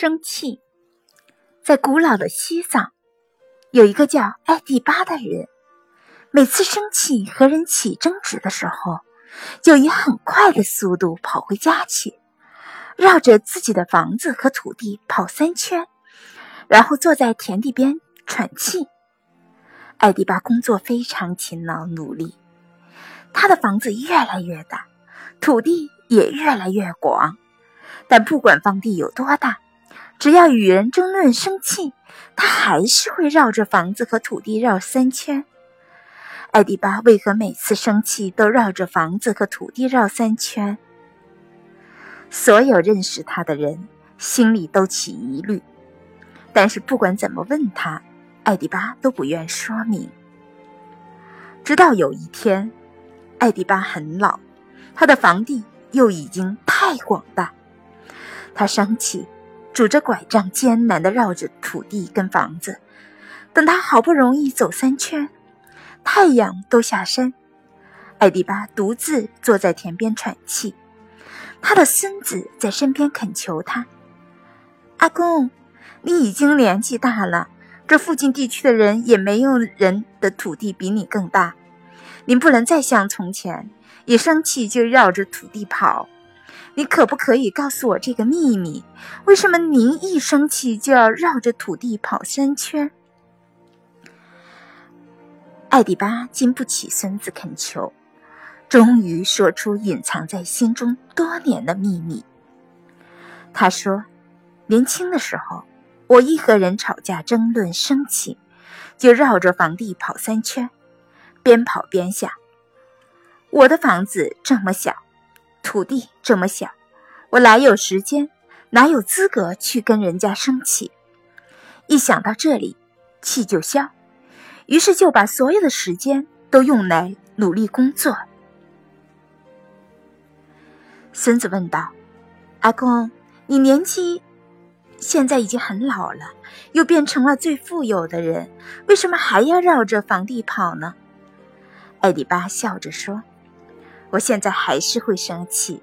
生气。在古老的西藏，有一个叫艾迪巴的人，每次生气和人起争执的时候，就以很快的速度跑回家去，绕着自己的房子和土地跑三圈，然后坐在田地边喘气。艾迪巴工作非常勤劳努力，他的房子越来越大，土地也越来越广，但不管房地有多大。只要与人争论生气，他还是会绕着房子和土地绕三圈。艾迪巴为何每次生气都绕着房子和土地绕三圈？所有认识他的人心里都起疑虑，但是不管怎么问他，艾迪巴都不愿说明。直到有一天，艾迪巴很老，他的房地又已经太广大，他生气。拄着拐杖，艰难地绕着土地跟房子。等他好不容易走三圈，太阳都下山，艾迪巴独自坐在田边喘气。他的孙子在身边恳求他：“阿公，你已经年纪大了，这附近地区的人也没有人的土地比你更大。您不能再像从前，一生气就绕着土地跑。”你可不可以告诉我这个秘密？为什么您一生气就要绕着土地跑三圈？艾迪巴经不起孙子恳求，终于说出隐藏在心中多年的秘密。他说：“年轻的时候，我一和人吵架、争论、生气，就绕着房地跑三圈，边跑边想：我的房子这么小。”土地这么小，我哪有时间，哪有资格去跟人家生气？一想到这里，气就消，于是就把所有的时间都用来努力工作。孙子问道：“阿公，你年纪现在已经很老了，又变成了最富有的人，为什么还要绕着房地跑呢？”艾迪巴笑着说。我现在还是会生气，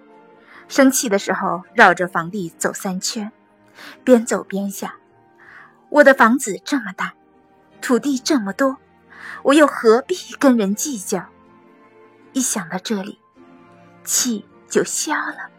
生气的时候绕着房地走三圈，边走边想：我的房子这么大，土地这么多，我又何必跟人计较？一想到这里，气就消了。